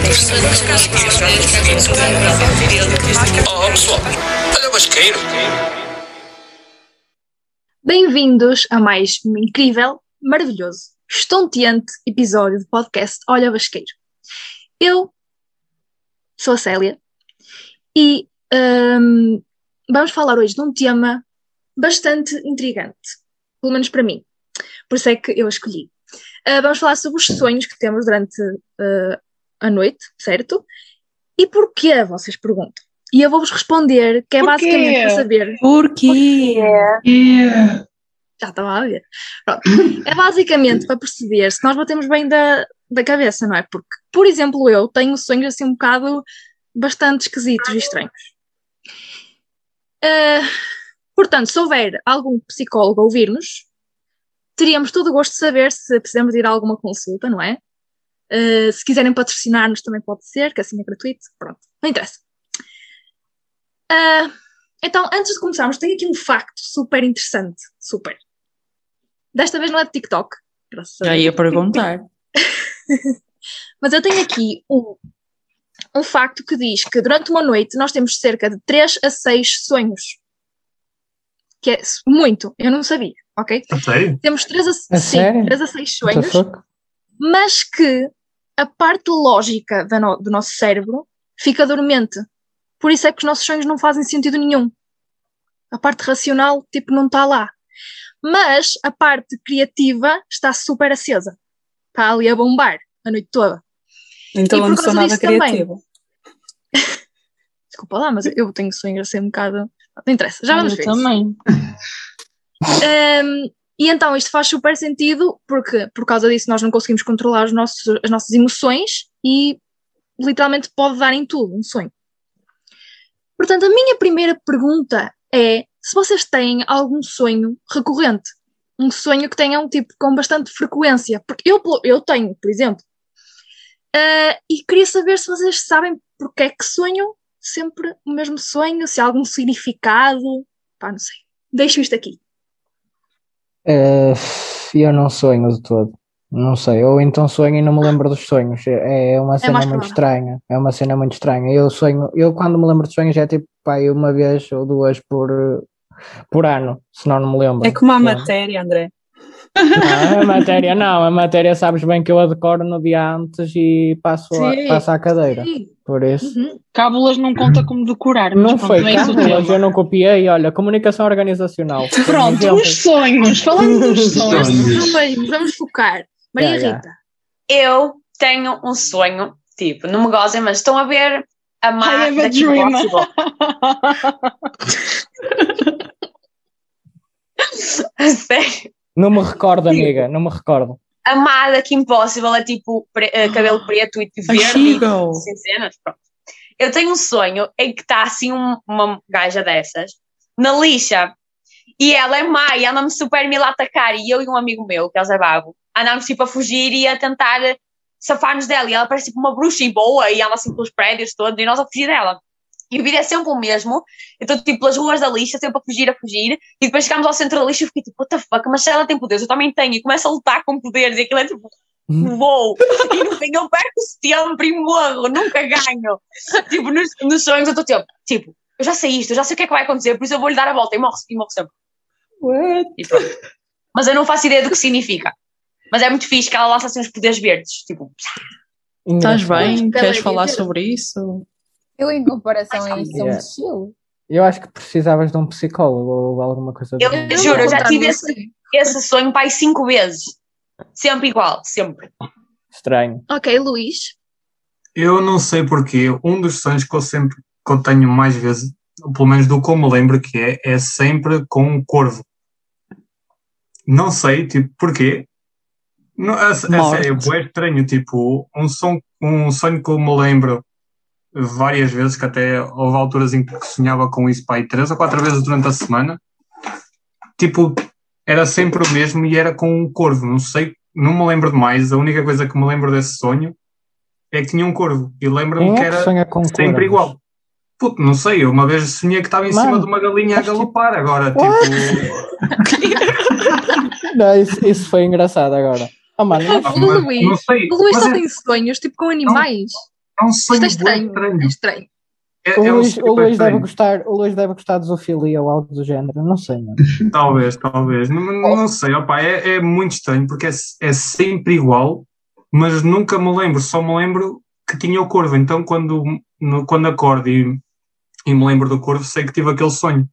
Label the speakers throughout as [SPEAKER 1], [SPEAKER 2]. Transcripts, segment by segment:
[SPEAKER 1] O.
[SPEAKER 2] Bem-vindos a mais um incrível, maravilhoso, estonteante episódio do podcast Olha Basqueiro. Eu sou a Célia e hum, vamos falar hoje de um tema bastante intrigante, pelo menos para mim. Por isso é que eu a escolhi. Uh, vamos falar sobre os sonhos que temos durante uh, a noite, certo? E porquê, vocês perguntam? E eu vou-vos responder, que é
[SPEAKER 3] Porquê?
[SPEAKER 2] basicamente para saber.
[SPEAKER 3] Porquê?
[SPEAKER 2] Já estava a ver. Pronto. É basicamente para perceber se nós batemos bem da, da cabeça, não é? Porque, por exemplo, eu tenho sonhos assim um bocado bastante esquisitos e estranhos. Ah, portanto, se houver algum psicólogo a ouvir-nos, teríamos todo o gosto de saber se precisamos ir a alguma consulta, não é? Ah, se quiserem patrocinar-nos também pode ser, que assim é gratuito. Pronto, não interessa. Ah, então, antes de começarmos, tenho aqui um facto super interessante. Super. Desta vez não é de TikTok. graças a
[SPEAKER 3] Já ia perguntar.
[SPEAKER 2] Mas eu tenho aqui um, um facto que diz que durante uma noite nós temos cerca de 3 a 6 sonhos. Que é muito, eu não sabia, ok?
[SPEAKER 4] A sério?
[SPEAKER 2] Temos 3 a,
[SPEAKER 5] A
[SPEAKER 2] sim,
[SPEAKER 5] sério?
[SPEAKER 2] 3 a 6
[SPEAKER 5] What the
[SPEAKER 2] sonhos, mas que a parte lógica no- do nosso cérebro fica dormente. Por isso é que os nossos sonhos não fazem sentido nenhum. A parte racional, tipo, não está lá. Mas a parte criativa está super acesa. Está ali a bombar a noite toda.
[SPEAKER 3] Então não sou nada
[SPEAKER 2] disso também.
[SPEAKER 3] criativa.
[SPEAKER 2] Desculpa lá, mas eu tenho sonhos a ser um bocado. Não interessa, já vamos
[SPEAKER 3] Eu
[SPEAKER 2] ver. isso.
[SPEAKER 3] também.
[SPEAKER 2] Um, e então isto faz super sentido porque por causa disso nós não conseguimos controlar os nossos, as nossas emoções e literalmente pode dar em tudo um sonho. Portanto, a minha primeira pergunta é se vocês têm algum sonho recorrente, um sonho que tenham tipo com bastante frequência, porque eu, eu tenho, por exemplo, Uh, e queria saber se vocês sabem porque é que sonham sempre o mesmo sonho, se há algum significado, pá, não sei. Deixo isto aqui.
[SPEAKER 5] Eh, eu não sonho de todo. Não sei. Ou então sonho e não me lembro dos sonhos. É é uma cena
[SPEAKER 2] mais
[SPEAKER 5] muito estranha. É uma cena muito estranha. Eu sonho, eu quando me lembro de sonhos é tipo, pai, uma vez ou duas por, por ano, senão não me lembro.
[SPEAKER 3] É como a matéria, André.
[SPEAKER 5] Não, a matéria não, a matéria sabes bem que eu a decoro no dia antes e passo, a, passo à cadeira.
[SPEAKER 2] Sim.
[SPEAKER 5] Por isso.
[SPEAKER 2] Uhum.
[SPEAKER 6] Cábulas não conta como decorar, mas
[SPEAKER 5] Não
[SPEAKER 6] pronto,
[SPEAKER 5] foi
[SPEAKER 6] não é
[SPEAKER 5] cábulas, eu não copiei. Olha, comunicação organizacional.
[SPEAKER 6] Pronto,
[SPEAKER 5] exemplo.
[SPEAKER 6] os sonhos, falando dos sonhos.
[SPEAKER 2] Vamos, vamos focar. Maria
[SPEAKER 5] Yeah,
[SPEAKER 2] Rita.
[SPEAKER 7] Eu tenho um sonho, tipo, não me gozem, mas estão a ver a
[SPEAKER 6] I
[SPEAKER 7] má
[SPEAKER 6] have. A
[SPEAKER 7] sério.
[SPEAKER 5] Não me recordo, amiga, não me recordo.
[SPEAKER 7] A má da Kim Possible é tipo pre- eh, cabelo preto e verde, sem cenas, pronto. Eu tenho um sonho em que está assim um- uma gaja dessas na lixa e ela é má e anda-me super a atacar e eu e um amigo meu, que é o Zé Babo, andámos tipo a fugir e a tentar safar-nos dela e ela parece tipo uma bruxa e boa e anda assim pelos prédios todos e nós a fugir dela. E o vídeo é sempre o mesmo, eu estou tipo pelas ruas da lixa, sempre a fugir, a fugir, e depois chegámos ao centro da lixa e fiquei tipo, what the fuck, mas se ela tem poderes, eu também tenho, e começo a lutar com poderes, e aquilo é tipo, uou, e no fim eu perco sempre e morro, nunca ganho. Tipo, nos, nos sonhos eu estou tipo, tipo, eu já sei isto, eu já sei o que é que vai acontecer, por isso eu vou lhe dar a volta. E morro, e morro sempre. E pronto. Mas eu não faço ideia do que significa. Mas é muito fixe que ela lança assim uns poderes verdes, tipo,
[SPEAKER 3] Estás bem? Queres falar sobre isso?
[SPEAKER 8] Eu, em comparação a isso, sou
[SPEAKER 5] Yeah.
[SPEAKER 8] muito chill.
[SPEAKER 5] Eu acho que precisavas de um psicólogo ou alguma coisa
[SPEAKER 7] Eu-
[SPEAKER 5] género.
[SPEAKER 7] juro, eu já tive esse- esse sonho pai cinco vezes. Sempre igual, sempre.
[SPEAKER 5] Estranho.
[SPEAKER 2] Ok, Luís.
[SPEAKER 4] Eu não sei porquê. Um dos sonhos que eu sempre que eu tenho mais vezes, pelo menos do que eu me lembro que é, é sempre com um corvo. Não sei, tipo, porquê. Não, a, a
[SPEAKER 3] Morte.
[SPEAKER 4] sério, é estranho, tipo, um, som, um sonho que eu me lembro várias vezes, que até houve alturas em que sonhava com isso, pai, três ou quatro vezes durante a semana. Tipo, era sempre o mesmo e era com um corvo. Não sei, não me lembro de mais. A única coisa que me lembro desse sonho é que tinha um corvo. E lembro-me
[SPEAKER 5] é que
[SPEAKER 4] era sempre
[SPEAKER 5] corvos?
[SPEAKER 4] igual. Puto, não sei, eu uma vez sonhei que estava em
[SPEAKER 5] Mano,
[SPEAKER 4] cima de uma galinha a galopar, agora
[SPEAKER 5] What?
[SPEAKER 4] tipo.
[SPEAKER 5] Não, isso, isso foi engraçado agora. Oh, mano,
[SPEAKER 4] Ah,
[SPEAKER 2] O
[SPEAKER 4] mas
[SPEAKER 2] Luís,
[SPEAKER 4] não sei,
[SPEAKER 2] o Luís só
[SPEAKER 4] é-
[SPEAKER 2] tem sonhos, tipo, com animais.
[SPEAKER 4] É um sonho
[SPEAKER 2] Isto é estranho. É estranho.
[SPEAKER 4] É,
[SPEAKER 5] O
[SPEAKER 4] é um
[SPEAKER 5] Luís, o Luís deve
[SPEAKER 4] estranho.
[SPEAKER 5] gostar, o Luís deve gostar de zoofilia ou algo do género, não sei, mano.
[SPEAKER 4] Talvez, talvez. Não, não sei, opa, é, é muito estranho porque é, é sempre igual, mas nunca me lembro, só me lembro que tinha o corvo. Então, quando, no- quando acordo e, e me lembro do corvo, sei que tive aquele sonho.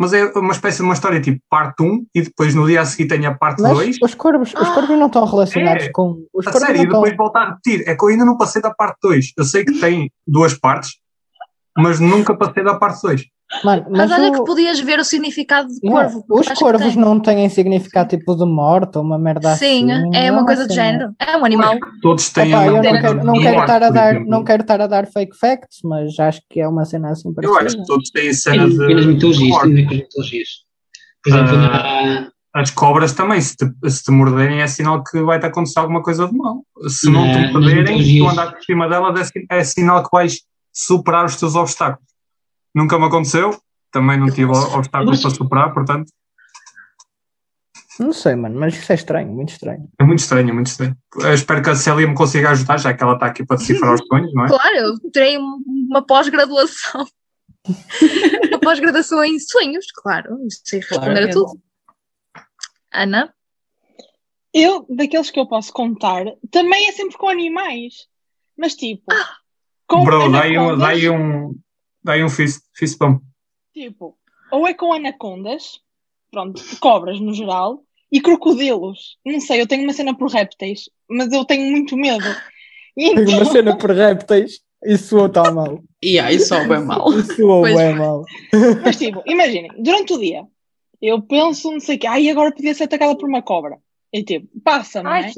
[SPEAKER 4] Mas é uma espécie de uma história tipo parte 1 e depois no dia a seguir tenho a parte
[SPEAKER 5] Mas
[SPEAKER 4] 2.
[SPEAKER 5] os corvos, os corvos não estão relacionados
[SPEAKER 4] É,
[SPEAKER 5] com. Os
[SPEAKER 4] A sério, e depois
[SPEAKER 5] estão.
[SPEAKER 4] voltar a repetir. É que eu ainda não passei da parte 2. Eu sei que tem duas partes, mas nunca passei da parte 2.
[SPEAKER 5] Mano,
[SPEAKER 2] Mas,
[SPEAKER 5] mas
[SPEAKER 2] olha
[SPEAKER 5] o-
[SPEAKER 2] que podias ver o significado de
[SPEAKER 5] Yeah,
[SPEAKER 2] corvo.
[SPEAKER 5] Os corvos não têm significado tipo de morte ou uma merda
[SPEAKER 2] Sim,
[SPEAKER 5] assim.
[SPEAKER 2] é
[SPEAKER 5] não
[SPEAKER 2] uma coisa de
[SPEAKER 5] cena.
[SPEAKER 2] género. É um animal.
[SPEAKER 4] Todos têm
[SPEAKER 5] Opa, não quero, não quero estar a dar, não quero estar a dar fake facts, mas acho que é uma cena assim
[SPEAKER 4] Eu acho
[SPEAKER 5] parecida.
[SPEAKER 4] que todos têm
[SPEAKER 9] tem nas
[SPEAKER 4] de
[SPEAKER 9] mitologias, mitologias. Por exemplo, na,
[SPEAKER 4] As cobras também, se te, se te morderem, é sinal que vai-te acontecer alguma coisa de mal. Se não te
[SPEAKER 9] Na-
[SPEAKER 4] morderem, se tu andar por cima delas, é, é sinal que vais superar os teus obstáculos. Nunca me aconteceu, também não tive obstáculos para superar, portanto,
[SPEAKER 5] Não sei, mano, mas isso é estranho, muito estranho.
[SPEAKER 4] é muito estranho, é muito estranho. Eu espero que a Célia me consiga ajudar, já que ela está aqui para decifrar os sonhos, não é?
[SPEAKER 2] Claro, eu terei um- uma pós-graduação. uma pós-graduação em sonhos, claro. Sei responder a tudo. Ana?
[SPEAKER 6] Eu, daqueles que eu posso contar, também é sempre com animais. Mas tipo, com
[SPEAKER 4] Bro, dá aí um, aí um, dá aí um fist, fist bump.
[SPEAKER 6] tipo, ou é com anacondas, pronto, cobras no geral, e crocodilos. Não sei, eu tenho uma cena por répteis, mas eu tenho muito medo. E
[SPEAKER 5] Tenho uma
[SPEAKER 6] então-
[SPEAKER 5] cena por répteis e soou tão mal.
[SPEAKER 3] E aí só bem mal.
[SPEAKER 5] Soou
[SPEAKER 2] Pois
[SPEAKER 5] bem mal.
[SPEAKER 6] Mas tipo, imaginem, durante o dia, eu penso, não sei o quê, ai, agora podia ser atacada por uma cobra. E tipo, passa, não é?
[SPEAKER 7] Ai,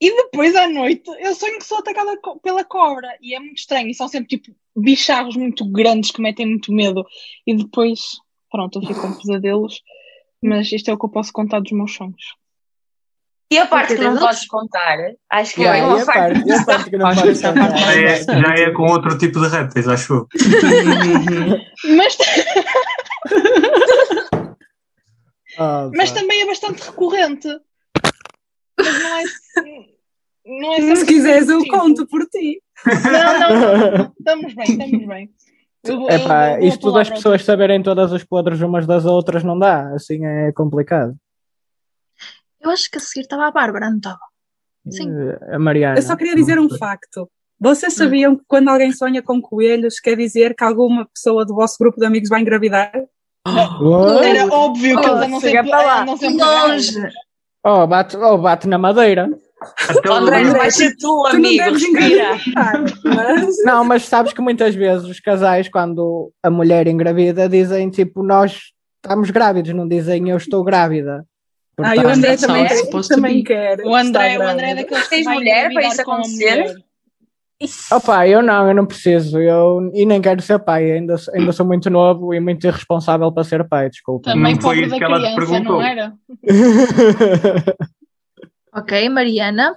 [SPEAKER 6] E depois à noite eu sonho que sou atacada co- pela cobra. E é muito estranho. E são sempre tipo bicharros muito grandes que metem muito medo. E depois, pronto, eu fico com pesadelos. Mas isto é o que eu posso contar dos meus sonhos.
[SPEAKER 7] E a parte
[SPEAKER 2] Porque
[SPEAKER 7] que não podes contar, acho que
[SPEAKER 5] Yeah,
[SPEAKER 7] é uma
[SPEAKER 5] a
[SPEAKER 7] parte.
[SPEAKER 5] parte, a parte que não contar.
[SPEAKER 4] Já é,
[SPEAKER 3] Interessante.
[SPEAKER 4] já é com outro tipo de répteis, acho eu.
[SPEAKER 6] Mas,
[SPEAKER 5] Ah,
[SPEAKER 6] mas também é bastante recorrente. Mas não é. Não é
[SPEAKER 3] Se quiseres, eu conto por ti.
[SPEAKER 6] Não, não, não, não. Estamos bem, estamos bem. Eu vou-
[SPEAKER 5] isto das
[SPEAKER 6] para
[SPEAKER 5] pessoas saberem todas os podres umas das outras não dá, assim é complicado.
[SPEAKER 2] Eu acho que a seguir estava a Bárbara, não estava? Sim.
[SPEAKER 5] Eh, A Mariana.
[SPEAKER 3] Eu só queria dizer um facto. Vocês sabiam que quando alguém sonha com coelhos, quer dizer que alguma pessoa do vosso grupo de amigos vai engravidar?
[SPEAKER 5] Oh,
[SPEAKER 6] Era óbvio que
[SPEAKER 2] Oh,
[SPEAKER 6] eles andam
[SPEAKER 7] chega
[SPEAKER 6] sempre,
[SPEAKER 7] para lá.
[SPEAKER 6] andam sempre
[SPEAKER 2] Longe!
[SPEAKER 5] Oh, bate, oh, bate na madeira.
[SPEAKER 4] Até o
[SPEAKER 7] André,
[SPEAKER 4] Luís-
[SPEAKER 7] vai ser tu,
[SPEAKER 3] Tu não
[SPEAKER 7] amigo, respira.
[SPEAKER 3] engravidar. Mas...
[SPEAKER 5] Não, mas sabes que muitas vezes os casais, quando a mulher engravida, dizem tipo, nós estamos grávidos, não dizem eu estou grávida.
[SPEAKER 3] Ah, e o André também,
[SPEAKER 7] é
[SPEAKER 3] quer- também quer.
[SPEAKER 6] O André, o André é daqueles que
[SPEAKER 7] Tens mulher para isso acontecer?
[SPEAKER 5] Opa, eu não, eu não preciso, eu e nem quero ser pai, ainda, ainda sou muito novo e muito irresponsável para ser pai, desculpa.
[SPEAKER 6] Também
[SPEAKER 4] Não foi isso
[SPEAKER 6] da
[SPEAKER 4] que ela te
[SPEAKER 6] criança,
[SPEAKER 4] perguntou.
[SPEAKER 6] não era?
[SPEAKER 2] Ok, Mariana.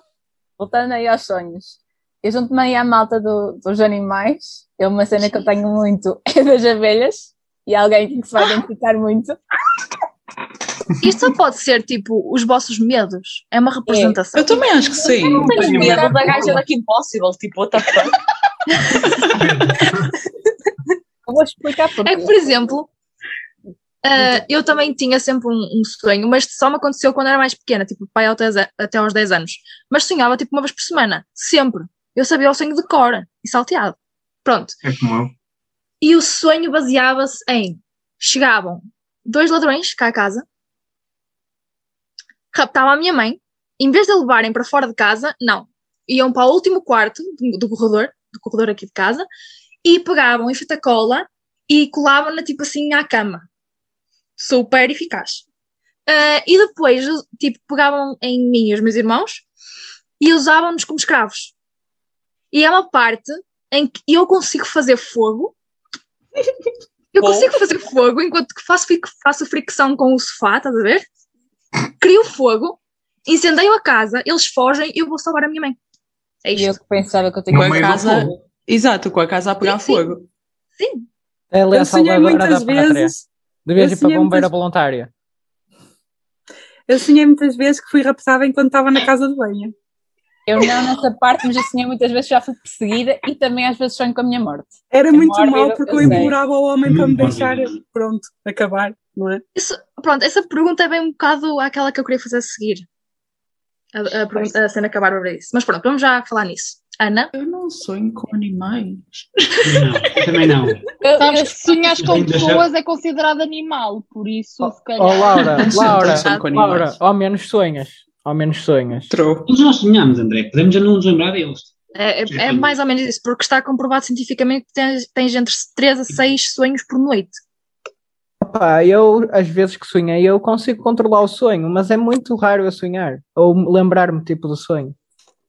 [SPEAKER 8] Voltando aí aos sonhos. Eu junto-me aí à malta do- dos animais. É uma cena que eu tenho muito é das abelhas. E alguém que se vai identificar muito.
[SPEAKER 2] Isto só pode ser tipo os vossos medos. É uma representação.
[SPEAKER 3] Eu também acho que sim.
[SPEAKER 7] Não tens
[SPEAKER 4] tenho
[SPEAKER 7] medo
[SPEAKER 4] medo.
[SPEAKER 7] da gaja da Kim Possible, tipo, what the fuck?
[SPEAKER 8] Eu vou explicar porquê.
[SPEAKER 2] É que, por exemplo, ah, eu também tinha sempre um, um sonho, mas só me aconteceu quando era mais pequena, tipo, pai até, até aos 10 anos. Mas sonhava tipo uma vez por semana, sempre. Eu sabia o sonho de cor e salteado. Pronto.
[SPEAKER 4] É como eu.
[SPEAKER 2] E o sonho baseava-se em: chegavam dois ladrões cá a casa, raptavam a minha mãe, em vez de a levarem para fora de casa, não. Iam para o último quarto do, do corredor, do corredor aqui de casa, e pegavam em fita cola e colavam-na tipo assim à cama. Super eficaz. Ah, e depois, tipo, pegavam em mim e os meus irmãos e usavam-nos como escravos. E é uma parte em que eu consigo fazer fogo. Eu consigo fazer fogo enquanto que faço, faço fricção com o sofá, estás a ver? Crio fogo, incendeio a casa, eles fogem e eu vou salvar a minha mãe. É
[SPEAKER 8] E eu
[SPEAKER 2] isto.
[SPEAKER 8] que pensava que eu tinha
[SPEAKER 3] Com a casa. Exato, com a casa a pegar
[SPEAKER 2] Sim, sim.
[SPEAKER 3] fogo.
[SPEAKER 2] Sim.
[SPEAKER 5] É a lei
[SPEAKER 3] Eu sonhei
[SPEAKER 5] salvadora
[SPEAKER 3] muitas
[SPEAKER 5] da pátria.
[SPEAKER 3] vezes.
[SPEAKER 5] Devias ir para bombeira
[SPEAKER 3] muitas-
[SPEAKER 5] voluntária.
[SPEAKER 3] Eu sonhei muitas vezes que fui raptada enquanto estava na casa de banho.
[SPEAKER 8] Eu não nessa parte, mas eu sonhei muitas vezes que já fui perseguida e também às vezes sonho com a minha morte.
[SPEAKER 3] Era
[SPEAKER 8] É
[SPEAKER 3] muito
[SPEAKER 8] mórbido,
[SPEAKER 3] mal porque eu
[SPEAKER 8] eu
[SPEAKER 3] implorava ao homem para me deixar, pronto, acabar, não é?
[SPEAKER 2] Isso, pronto, essa pergunta é bem um bocado aquela que eu queria fazer a seguir. A, a, pergunta, a cena que a Bárbara disse. Mas pronto, vamos já falar nisso. Ana?
[SPEAKER 10] Eu não sonho com animais.
[SPEAKER 9] Não, eu também não.
[SPEAKER 8] Eu,
[SPEAKER 6] Sabes que sonhas com pessoas é considerado animal, por isso, se calhar.
[SPEAKER 5] Oh, Laura, Laura, Laura, ao menos sonhas. Ao menos sonhas.
[SPEAKER 10] True.
[SPEAKER 9] Todos nós sonhamos, André. Podemos já não nos lembrar deles.
[SPEAKER 2] É, é- é mais ou menos isso, porque está comprovado cientificamente que tens, tens entre 3 a 6 sonhos por noite.
[SPEAKER 5] Pá, eu, às vezes que sonhei, eu consigo controlar o sonho, mas é muito raro eu sonhar. Ou lembrar-me, tipo, do sonho.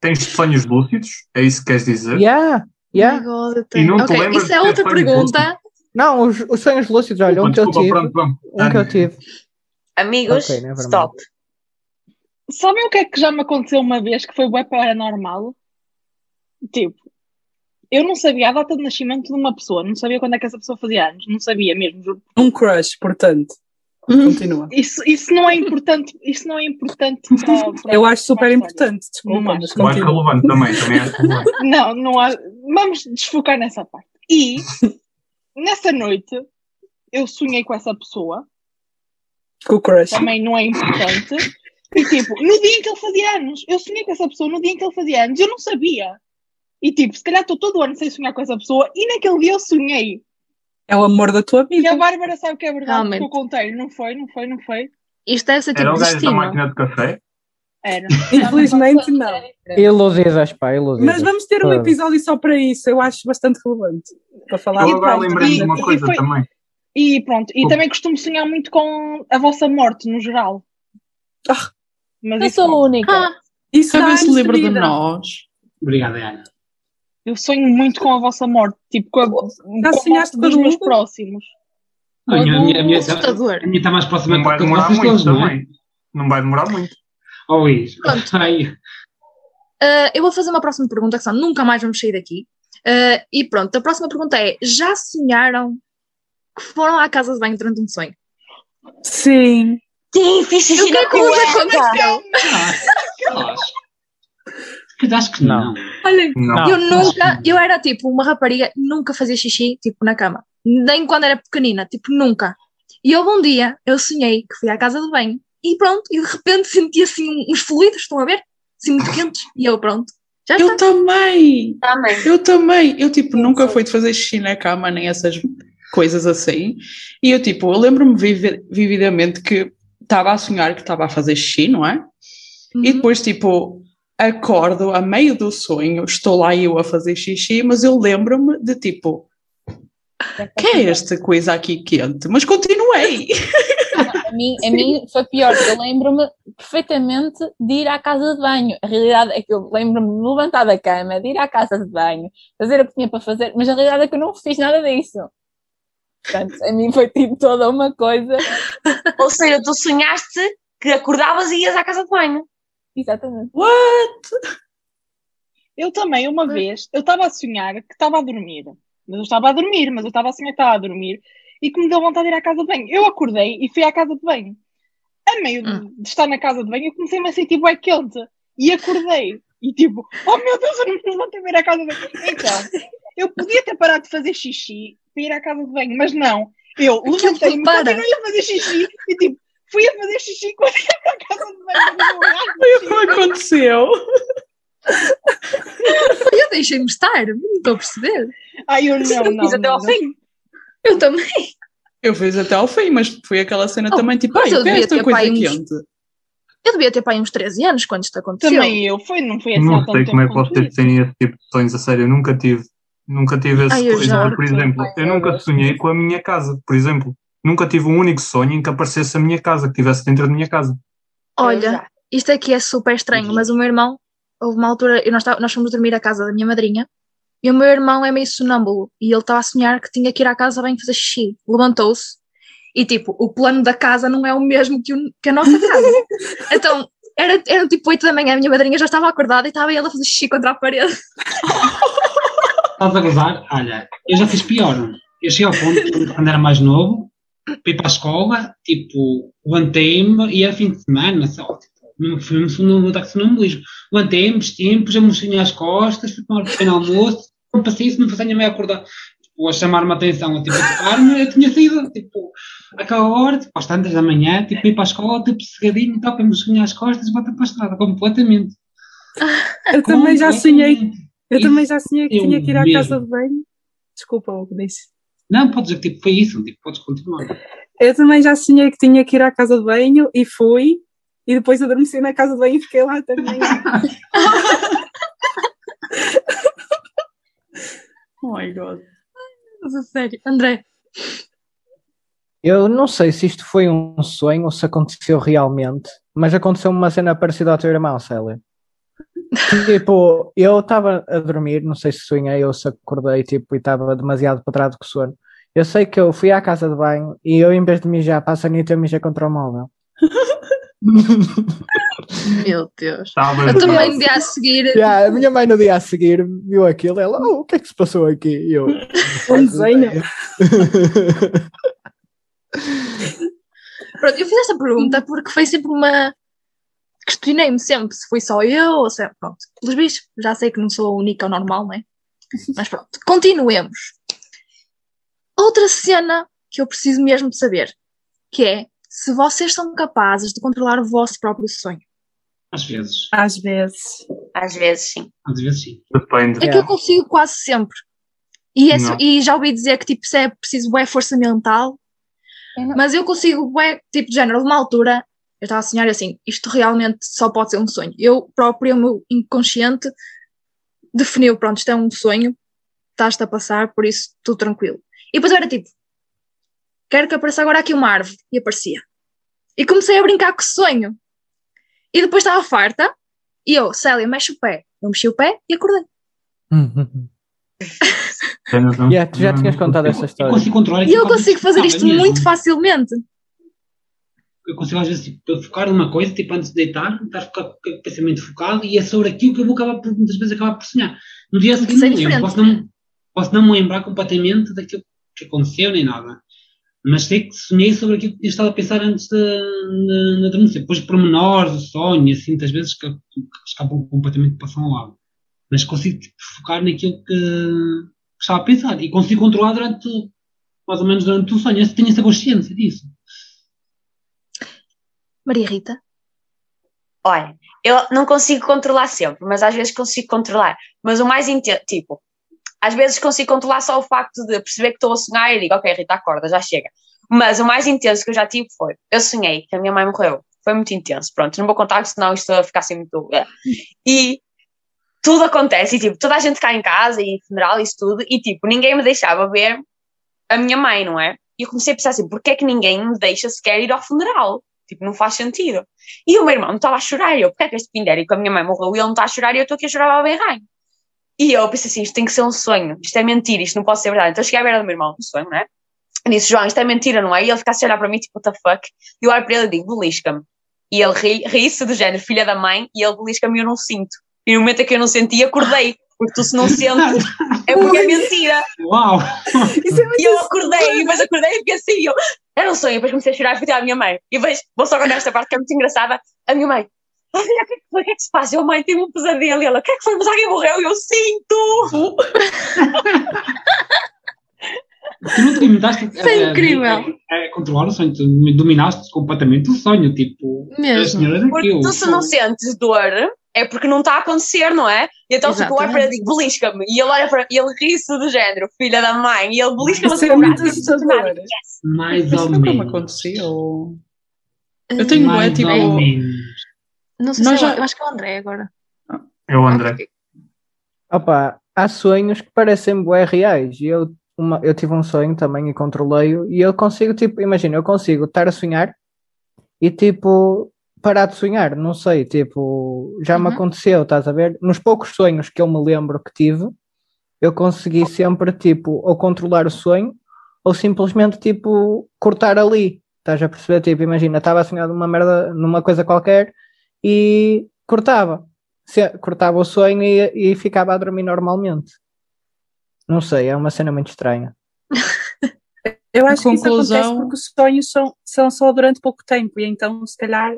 [SPEAKER 4] Tens sonhos lúcidos? É isso que queres dizer?
[SPEAKER 5] Yeah, yeah.
[SPEAKER 2] Oh God,
[SPEAKER 4] E não te
[SPEAKER 2] Ok,
[SPEAKER 4] lembras
[SPEAKER 2] isso é outra pergunta.
[SPEAKER 5] Não, os, os sonhos lúcidos, olha, um que eu
[SPEAKER 4] Desculpa,
[SPEAKER 5] tive.
[SPEAKER 4] pronto, vamos.
[SPEAKER 5] Um que eu tive.
[SPEAKER 7] Amigos,
[SPEAKER 5] Ok, never mind.
[SPEAKER 7] stop.
[SPEAKER 6] Sabem o que é que já me aconteceu uma vez que foi bem paranormal? Tipo, eu não sabia a data de nascimento de uma pessoa, não sabia quando é que essa pessoa fazia anos, não sabia mesmo.
[SPEAKER 3] Um crush, portanto.
[SPEAKER 10] Uhum.
[SPEAKER 3] Continua.
[SPEAKER 6] Isso, isso não é importante, isso não é importante para, para-
[SPEAKER 3] Eu acho super importante, desculpa,
[SPEAKER 6] Não
[SPEAKER 3] mas
[SPEAKER 6] acho.
[SPEAKER 4] Relevante também, também acho relevante.
[SPEAKER 6] Não, não há. Vamos desfocar nessa parte. E nessa noite eu sonhei com essa pessoa,
[SPEAKER 3] Com o crush.
[SPEAKER 6] também não é importante. E tipo, no dia em que ele fazia anos, eu sonhei com essa pessoa no dia em que ele fazia anos, eu não sabia. E tipo, se calhar estou todo ano sem sonhar com essa pessoa e naquele dia eu sonhei.
[SPEAKER 3] É o amor da tua
[SPEAKER 6] E
[SPEAKER 3] vida.
[SPEAKER 6] a Bárbara sabe que é verdade,
[SPEAKER 2] Realmente.
[SPEAKER 6] porque eu contei, não foi, não foi, não foi.
[SPEAKER 2] Isto deve ser tipo
[SPEAKER 4] Era o gajo da máquina de café?
[SPEAKER 6] Era.
[SPEAKER 3] Infelizmente não.
[SPEAKER 5] Iludidas, pá, iludidas.
[SPEAKER 3] Mas vamos ter um episódio só para isso, eu acho bastante relevante. Para falar
[SPEAKER 4] Eu
[SPEAKER 6] E
[SPEAKER 4] agora
[SPEAKER 6] pronto,
[SPEAKER 4] lembrei-me de
[SPEAKER 6] e-
[SPEAKER 4] uma
[SPEAKER 6] e
[SPEAKER 4] coisa
[SPEAKER 6] foi-
[SPEAKER 4] também.
[SPEAKER 6] E pronto, e também costumo sonhar muito com a vossa morte, no geral.
[SPEAKER 3] Ah.
[SPEAKER 6] Mas
[SPEAKER 8] eu
[SPEAKER 6] isso,
[SPEAKER 8] sou
[SPEAKER 6] pronto.
[SPEAKER 8] única.
[SPEAKER 2] Ah,
[SPEAKER 3] Isso
[SPEAKER 10] A ver se livra de nós.
[SPEAKER 9] Obrigado, Ana.
[SPEAKER 6] Eu sonho muito com a vossa morte, tipo com a, com a morte
[SPEAKER 3] sonhaste com a
[SPEAKER 6] dos
[SPEAKER 3] do
[SPEAKER 6] meus próximos.
[SPEAKER 9] A minha, a minha, a minha,
[SPEAKER 2] assustador.
[SPEAKER 9] a minha está mais próxima
[SPEAKER 4] Não vai demorar muito
[SPEAKER 9] todos, não é?
[SPEAKER 4] também. Não vai demorar muito.
[SPEAKER 9] Oh, Luís.
[SPEAKER 2] Pronto.
[SPEAKER 9] Ai,
[SPEAKER 2] Ah, eu vou fazer uma próxima pergunta, que só nunca mais vamos sair daqui. Ah, e pronto, a próxima pergunta é: já sonharam que foram à casa de banho durante um sonho?
[SPEAKER 3] Sim.
[SPEAKER 7] Sim, fiz
[SPEAKER 2] E o
[SPEAKER 7] xixi
[SPEAKER 2] que é
[SPEAKER 7] na
[SPEAKER 2] que vos
[SPEAKER 7] cueca.
[SPEAKER 2] aconteceu?
[SPEAKER 9] acho. Que acho que não.
[SPEAKER 2] Olhem,
[SPEAKER 4] Não.
[SPEAKER 2] eu nunca, eu era tipo uma rapariga, nunca fazia xixi, tipo, na cama. Nem quando era pequenina, tipo, nunca. E houve um dia, eu sonhei que fui à casa de banho e pronto, e de repente senti assim uns fluidos, estão a ver? Assim muito quentes. E eu, pronto, já
[SPEAKER 10] Eu
[SPEAKER 2] está.
[SPEAKER 10] também.
[SPEAKER 7] Também.
[SPEAKER 10] Eu também. Eu, tipo, nunca fui de fazer xixi na cama, nem essas coisas assim. E eu, tipo, eu lembro-me vivi- vividamente que estava a sonhar que estava a fazer xixi, não é? E
[SPEAKER 2] Uhum.
[SPEAKER 10] depois, tipo, acordo a meio do sonho, estou lá eu a fazer xixi, mas eu lembro-me de, tipo, que é esta coisa aqui quente? Mas continuei.
[SPEAKER 8] A mim, a mim foi pior, eu lembro-me perfeitamente de ir à casa de banho. A realidade é que eu lembro-me de me levantar da cama, de ir à casa de banho, fazer o que tinha para fazer, mas a realidade é que eu não fiz nada disso. Portanto, a mim foi tipo toda uma coisa.
[SPEAKER 7] Ou seja, tu sonhaste que acordavas e ias à casa de banho.
[SPEAKER 8] Exatamente.
[SPEAKER 10] What?
[SPEAKER 6] Eu também, uma vez, eu estava a sonhar que estava a dormir. Mas eu estava a dormir, mas eu estava a sonhar que estava a dormir e que me deu vontade de ir à casa de banho. Eu acordei e fui à casa de banho. A meio de, de estar na casa de banho, eu comecei-me a sentir bué quente. E acordei. E tipo, oh meu Deus, eu não me levantei para ir à casa de banho. Então, eu podia ter parado de fazer xixi para ir à casa de banho, mas não. Eu levantei-me, continuei a fazer xixi e tipo, fui a fazer xixi quando ia para a casa de banho.
[SPEAKER 10] Foi o que aconteceu.
[SPEAKER 2] Eu deixei-me estar, não estou a perceber.
[SPEAKER 6] Ai, eu não, não.
[SPEAKER 7] Fiz até ao
[SPEAKER 6] não.
[SPEAKER 7] fim.
[SPEAKER 2] Eu também.
[SPEAKER 10] Eu fiz até ao fim, mas foi aquela cena
[SPEAKER 2] Oh,
[SPEAKER 10] também, tipo, ai,
[SPEAKER 2] eu devia
[SPEAKER 10] esta
[SPEAKER 2] ter
[SPEAKER 10] coisa
[SPEAKER 2] pai uns-
[SPEAKER 10] quente?
[SPEAKER 2] Eu devia ter pai uns 13 anos quando isto aconteceu.
[SPEAKER 6] Também eu, foi, não foi assim
[SPEAKER 4] Não
[SPEAKER 6] tanto
[SPEAKER 4] sei como é que vocês têm esse tipo de sonhos a sério. Eu nunca tive. Nunca tive esse
[SPEAKER 2] Ai,
[SPEAKER 4] coisa. Por exemplo, eu nunca sonhei com a minha casa. Por exemplo, nunca tive um único sonho em que aparecesse a minha casa, que estivesse dentro da minha casa.
[SPEAKER 2] Olha, isto aqui é super estranho, mas o meu irmão, houve uma altura, eu- nós, tá- nós fomos dormir à casa da minha madrinha, e o meu irmão é meio sonâmbulo, e ele estava a sonhar que tinha que ir à casa bem fazer xixi. Levantou-se, e tipo, o plano da casa não é o mesmo que, o- que a nossa casa. então, era, era tipo 8 da manhã, a minha madrinha já estava acordada e estava ele a fazer xixi contra a parede.
[SPEAKER 9] Estás a gozar? Olha, eu já fiz pior. Eu cheguei ao ponto, quando era mais novo, fui para a escola, tipo, levantei-me e era fim de semana, só, tipo, Foi um segundo ataque de sonambulismo. Levantei-me, vesti-me, pus a mochilinha às costas, fui tomar um pequeno almoço, não passei isso, não passei a meia acordar. Tipo, a chamar-me a atenção, a, tipo, a tocar-me, eu tinha saído, tipo, àquela hora, tipo, às tantas da manhã, tipo, ir para a escola, tipo, cegadinho para a mochilinha às costas e voltar para a estrada, completamente.
[SPEAKER 3] Eu também já sonhei, eu também já sonhei que
[SPEAKER 9] eu
[SPEAKER 3] tinha que ir à
[SPEAKER 9] mesmo.
[SPEAKER 3] casa de banho. Desculpa, o que disse.
[SPEAKER 9] Não, podes dizer que tipo, foi isso, tipo, podes continuar.
[SPEAKER 3] Eu também já sonhei que tinha que ir à casa de banho e fui. E depois adormeci na casa de banho e fiquei lá também.
[SPEAKER 10] Oh my god.
[SPEAKER 2] Mas a sério. André,
[SPEAKER 5] Eu não sei se isto foi um sonho ou se aconteceu realmente, mas aconteceu uma cena parecida ao teu irmão, Célia. tipo, eu estava a dormir, não sei se sonhei ou se acordei, tipo, e estava demasiado patrado com sono. Eu sei que eu fui à casa de banho e eu, em vez de mijar para a sanita, eu mijei contra o móvel.
[SPEAKER 2] meu Deus. Eu também no dia a seguir.
[SPEAKER 5] Yeah, a minha mãe no dia a seguir viu aquilo, ela, oh, o que é que se passou aqui? E eu,
[SPEAKER 3] Um desenho.
[SPEAKER 2] Pronto, eu fiz esta pergunta porque foi sempre uma. Questionei-me sempre se foi só eu ou se. Pronto, pelos bichos, já sei que não sou a única ou normal, não é? Mas pronto, continuemos. Outra cena que eu preciso mesmo de saber, que é se vocês são capazes de controlar o vosso próprio sonho.
[SPEAKER 9] Às vezes.
[SPEAKER 3] Às vezes.
[SPEAKER 7] Às vezes sim.
[SPEAKER 9] Às vezes sim.
[SPEAKER 4] Depende.
[SPEAKER 2] É que eu consigo quase sempre. E, é- e já ouvi dizer que tipo, se é preciso bué força mental,
[SPEAKER 8] Eu
[SPEAKER 2] mas eu consigo bué, tipo, de género, de uma altura, eu estava a sonhar assim, isto realmente só pode ser um sonho. Eu próprio, o meu inconsciente, definiu, pronto, isto é um sonho, estás-te a passar, por isso, tudo tranquilo. E depois eu era tipo, quero que apareça agora aqui uma árvore. E aparecia. E comecei a brincar com o sonho. E depois estava farta, e eu, Célia, mexe o pé. Eu mexi o pé e acordei.
[SPEAKER 5] yeah, tu já tinhas contado essa
[SPEAKER 9] Eu
[SPEAKER 5] história.
[SPEAKER 9] consigo controlar
[SPEAKER 2] E eu consigo fazer isto
[SPEAKER 9] mesmo.
[SPEAKER 2] muito facilmente.
[SPEAKER 9] Eu consigo às vezes tipo, focar numa coisa, tipo antes de deitar, estar com o pensamento focado e é sobre aquilo que eu vou acabar por, muitas vezes acabar por sonhar. No dia seguinte
[SPEAKER 2] é
[SPEAKER 9] não posso não, posso não me lembrar completamente daquilo que aconteceu nem nada. Mas sei que sonhei sobre aquilo que eu estava a pensar antes de, de, de adormecer. Depois pormenores do sonho, assim, muitas vezes que, que escapam completamente para ao lado. Mas consigo tipo, focar naquilo que, que estava a pensar e consigo controlar durante, mais ou menos durante o sonho. Eu tenho essa consciência disso.
[SPEAKER 2] Maria Rita.
[SPEAKER 7] Olha, eu não consigo controlar sempre, mas às vezes consigo controlar. Mas o mais intenso, tipo, às vezes consigo controlar só o facto de perceber que estou a sonhar e digo, ok, Rita, acorda, já chega. Mas o mais intenso que eu já tive foi, eu sonhei que a minha mãe morreu. Foi muito intenso. Pronto, não vou contar, senão isto vai ficar assim muito. é. E tudo acontece, e tipo, toda a gente cá em casa, e funeral, isso tudo, e tipo, ninguém me deixava ver a minha mãe, não é? E eu comecei a pensar assim, porquê é que ninguém me deixa sequer ir ao funeral? Tipo, não faz sentido. E o meu irmão estava a chorar, eu, porquê é que este pindérico, a minha mãe morreu, e ele não está a chorar, e eu estou aqui a chorar ao berranho. E eu pensei assim, isto tem que ser um sonho, isto é mentira, isto não pode ser verdade. Então eu cheguei à beira do meu irmão, um sonho, não é? E disse, João, isto é mentira, não é? E ele ficasse a olhar para mim, tipo, what the fuck? E eu olho para ele e digo, belisca-me. E ele ri- ri-se do género, filha da mãe, e ele belisca-me e eu não sinto. E no momento em que eu não senti, acordei. Porque tu se não sentes, é porque é mentira.
[SPEAKER 9] Uau!
[SPEAKER 7] E eu acordei, e depois acordei e fiquei assim, eu, era um sonho, e depois comecei a chorar e fui ter à minha mãe. E depois, vou só contar esta parte que é muito engraçada, a minha mãe, filha, o que é que foi? O que é que se passa? Eu, mãe, tive um pesadelo. E ela, o que é que foi? Mas alguém morreu? E eu, sinto!
[SPEAKER 9] Tu não te limitaste
[SPEAKER 2] Isso é
[SPEAKER 9] a- a-
[SPEAKER 2] incrível.
[SPEAKER 9] a- a controlar o sonho, tu dominaste completamente o sonho, tipo, a
[SPEAKER 2] Mesmo.
[SPEAKER 9] senhora
[SPEAKER 7] Porque
[SPEAKER 9] daquilo.
[SPEAKER 7] tu se não sentes dor, é porque não está a acontecer, não é? E então tipo, eu olho para ele digo, belisca-me. E ele olha para e ele ri-se do género, filha da mãe. E ele belisca-me assim
[SPEAKER 3] é muito assustador.
[SPEAKER 7] "Nada, yes."
[SPEAKER 9] Mais
[SPEAKER 10] Isso
[SPEAKER 9] ou
[SPEAKER 10] nunca me
[SPEAKER 9] menos.
[SPEAKER 10] aconteceu. Eu tenho, é
[SPEAKER 9] Mais
[SPEAKER 10] tipo.
[SPEAKER 2] Não sei
[SPEAKER 10] Nós
[SPEAKER 2] se é,
[SPEAKER 10] já-
[SPEAKER 2] eu acho que é o André agora.
[SPEAKER 4] É o André.
[SPEAKER 5] Opa, há sonhos que parecem bué reais. E eu, uma, eu tive um sonho também e controlei-o. E eu consigo, tipo, imagina, eu consigo estar a sonhar e, tipo, parar de sonhar. Não sei, tipo, já me
[SPEAKER 2] Uhum.
[SPEAKER 5] aconteceu, estás a ver? Nos poucos sonhos que eu me lembro que tive, eu consegui sempre, tipo, ou controlar o sonho ou simplesmente, tipo, cortar ali. Estás a perceber? Tipo, imagina, estava a sonhar numa merda, numa coisa qualquer e cortava se- cortava o sonho e, e ficava a dormir normalmente. Não sei, é uma cena muito estranha.
[SPEAKER 3] Eu acho que isso
[SPEAKER 10] conclusão-
[SPEAKER 3] acontece porque os sonhos são, são só durante pouco tempo e então, se calhar,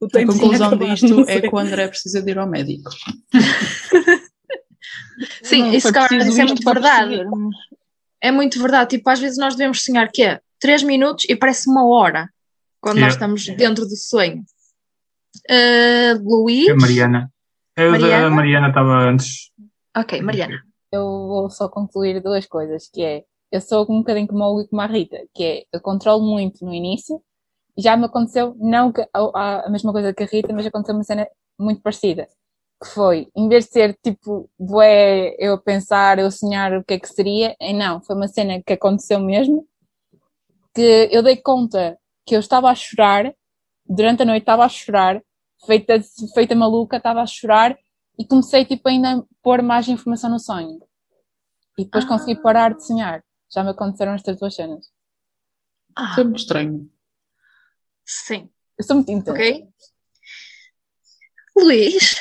[SPEAKER 3] O
[SPEAKER 10] A
[SPEAKER 3] tempo
[SPEAKER 10] conclusão
[SPEAKER 3] tinha acabado,
[SPEAKER 10] disto é que o André precisa de ir ao médico.
[SPEAKER 2] Sim,
[SPEAKER 6] Não
[SPEAKER 2] isso, cara, isso é muito verdade.
[SPEAKER 6] perceber,
[SPEAKER 2] É muito verdade. Tipo, às vezes nós devemos sonhar que é 3 minutos e parece uma hora quando nós
[SPEAKER 4] Yeah.
[SPEAKER 2] estamos dentro do sonho. Uh, Luís?
[SPEAKER 4] A Mariana. Eu da
[SPEAKER 2] Mariana?
[SPEAKER 4] Mariana estava antes.
[SPEAKER 2] Ok, Mariana.
[SPEAKER 8] Eu vou só concluir duas coisas, que é, eu sou um bocadinho como a e como a Rita, que é, eu controlo muito no início, já me aconteceu, não que, a, a- a mesma coisa que a Rita, mas aconteceu uma cena muito parecida, que foi, em vez de ser tipo, bué, eu a pensar, eu a sonhar o que é que seria, e não, foi uma cena que aconteceu mesmo, que eu dei conta que eu estava a chorar, durante a noite estava a chorar, feita, feita maluca, estava a chorar, e comecei tipo ainda a pôr mais informação no sonho. E depois
[SPEAKER 2] Ah.
[SPEAKER 8] consegui parar de sonhar. Já me aconteceram estas duas cenas.
[SPEAKER 2] Ah,
[SPEAKER 10] é muito estranho.
[SPEAKER 2] sim.
[SPEAKER 8] Eu sou muito intensa.
[SPEAKER 2] Ok. Luís?